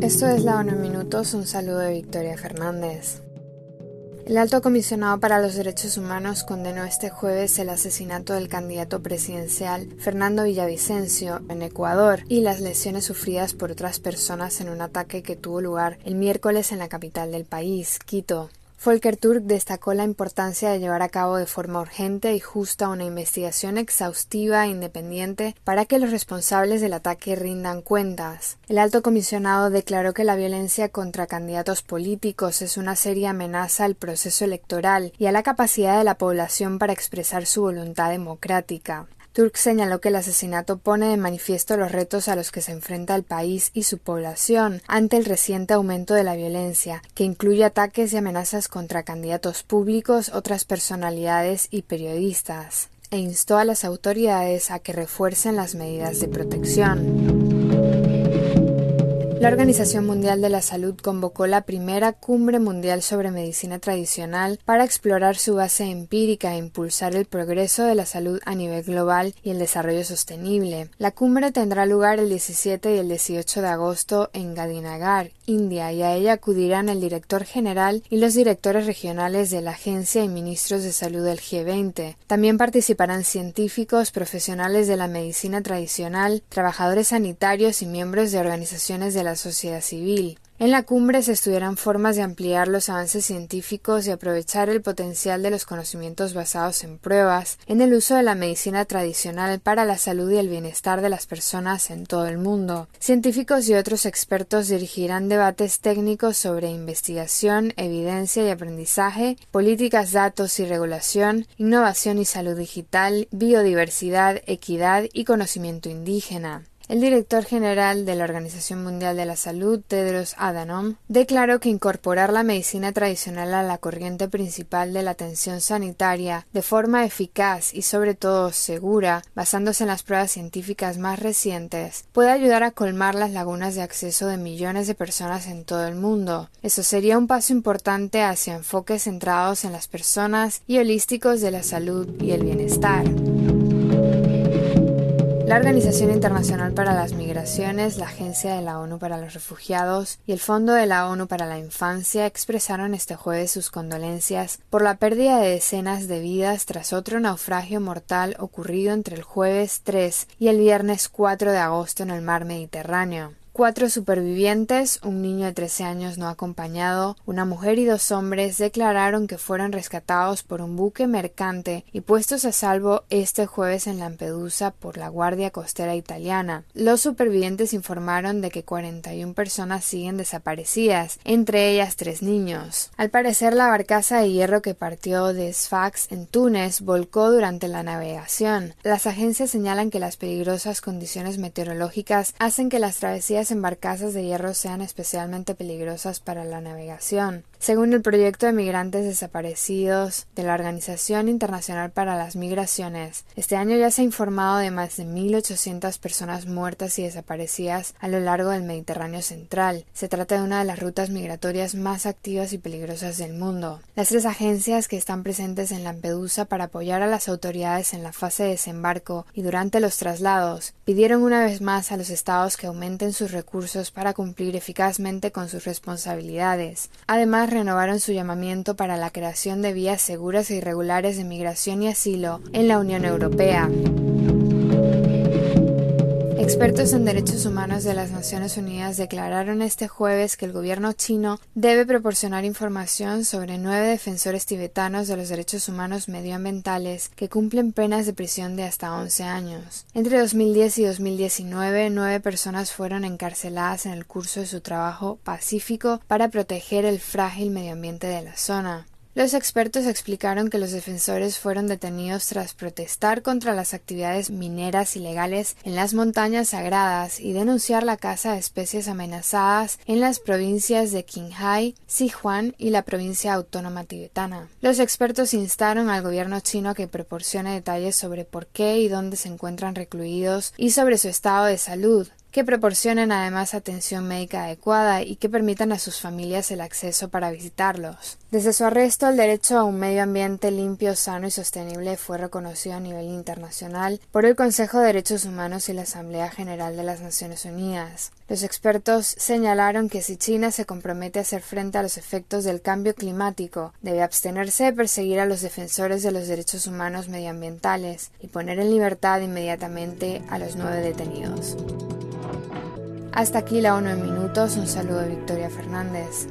Esto es la ONU en Minutos, un saludo de Victoria Fernández. El alto comisionado para los derechos humanos condenó este jueves el asesinato del candidato presidencial Fernando Villavicencio en Ecuador y las lesiones sufridas por otras personas en un ataque que tuvo lugar el miércoles en la capital del país, Quito. Volker Turk destacó la importancia de llevar a cabo de forma urgente y justa una investigación exhaustiva e independiente para que los responsables del ataque rindan cuentas. El alto comisionado declaró que la violencia contra candidatos políticos es una seria amenaza al proceso electoral y a la capacidad de la población para expresar su voluntad democrática. Turk señaló que el asesinato pone de manifiesto los retos a los que se enfrenta el país y su población ante el reciente aumento de la violencia, que incluye ataques y amenazas contra candidatos públicos, otras personalidades y periodistas, e instó a las autoridades a que refuercen las medidas de protección. La Organización Mundial de la Salud convocó la primera cumbre mundial sobre medicina tradicional para explorar su base empírica e impulsar el progreso de la salud a nivel global y el desarrollo sostenible. La cumbre tendrá lugar el 17 y el 18 de agosto en Gadinagar, India, y a ella acudirán el director general y los directores regionales de la agencia y ministros de salud del G20. También participarán científicos, profesionales de la medicina tradicional, trabajadores sanitarios y miembros de organizaciones de la sociedad civil. En la cumbre se estudiarán formas de ampliar los avances científicos y aprovechar el potencial de los conocimientos basados en pruebas en el uso de la medicina tradicional para la salud y el bienestar de las personas en todo el mundo. Científicos y otros expertos dirigirán debates técnicos sobre investigación, evidencia y aprendizaje, políticas, datos y regulación, innovación y salud digital, biodiversidad, equidad y conocimiento indígena. El director general de la Organización Mundial de la Salud, Tedros Adhanom, declaró que incorporar la medicina tradicional a la corriente principal de la atención sanitaria de forma eficaz y sobre todo segura, basándose en las pruebas científicas más recientes, puede ayudar a colmar las lagunas de acceso de millones de personas en todo el mundo. Eso sería un paso importante hacia enfoques centrados en las personas y holísticos de la salud y el bienestar. La Organización Internacional para las Migraciones, la Agencia de la ONU para los Refugiados y el Fondo de la ONU para la Infancia expresaron este jueves sus condolencias por la pérdida de decenas de vidas tras otro naufragio mortal ocurrido entre el jueves 3 y el viernes 4 de agosto en el mar Mediterráneo. Cuatro supervivientes, un niño de 13 años no acompañado, una mujer y dos hombres declararon que fueron rescatados por un buque mercante y puestos a salvo este jueves en Lampedusa por la Guardia Costera italiana. Los supervivientes informaron de que 41 personas siguen desaparecidas, entre ellas tres niños. Al parecer, la barcaza de hierro que partió de Sfax en Túnez volcó durante la navegación. Las agencias señalan que las peligrosas condiciones meteorológicas hacen que las travesías en barcazas de hierro sean especialmente peligrosas para la navegación. Según el proyecto de migrantes desaparecidos de la Organización Internacional para las Migraciones, este año ya se ha informado de más de 1.800 personas muertas y desaparecidas a lo largo del Mediterráneo central. Se trata de una de las rutas migratorias más activas y peligrosas del mundo. Las tres agencias que están presentes en Lampedusa para apoyar a las autoridades en la fase de desembarco y durante los traslados pidieron una vez más a los estados que aumenten sus recursos para cumplir eficazmente con sus responsabilidades. Además, renovaron su llamamiento para la creación de vías seguras e irregulares de migración y asilo en la Unión Europea. Expertos en derechos humanos de las Naciones Unidas declararon este jueves que el gobierno chino debe proporcionar información sobre nueve defensores tibetanos de los derechos humanos medioambientales que cumplen penas de prisión de hasta 11 años. Entre 2010 y 2019, nueve personas fueron encarceladas en el curso de su trabajo pacífico para proteger el frágil medio ambiente de la zona. Los expertos explicaron que los defensores fueron detenidos tras protestar contra las actividades mineras ilegales en las montañas sagradas y denunciar la caza de especies amenazadas en las provincias de Qinghai, Sichuan y la provincia autónoma tibetana. Los expertos instaron al gobierno chino a que proporcione detalles sobre por qué y dónde se encuentran recluidos y sobre su estado de salud, que proporcionen además atención médica adecuada y que permitan a sus familias el acceso para visitarlos. Desde su arresto, el derecho a un medio ambiente limpio, sano y sostenible fue reconocido a nivel internacional por el Consejo de Derechos Humanos y la Asamblea General de las Naciones Unidas. Los expertos señalaron que si China se compromete a hacer frente a los efectos del cambio climático, debe abstenerse de perseguir a los defensores de los derechos humanos medioambientales y poner en libertad inmediatamente a los nueve detenidos. Hasta aquí la ONU en minutos. Un saludo de Victoria Fernández.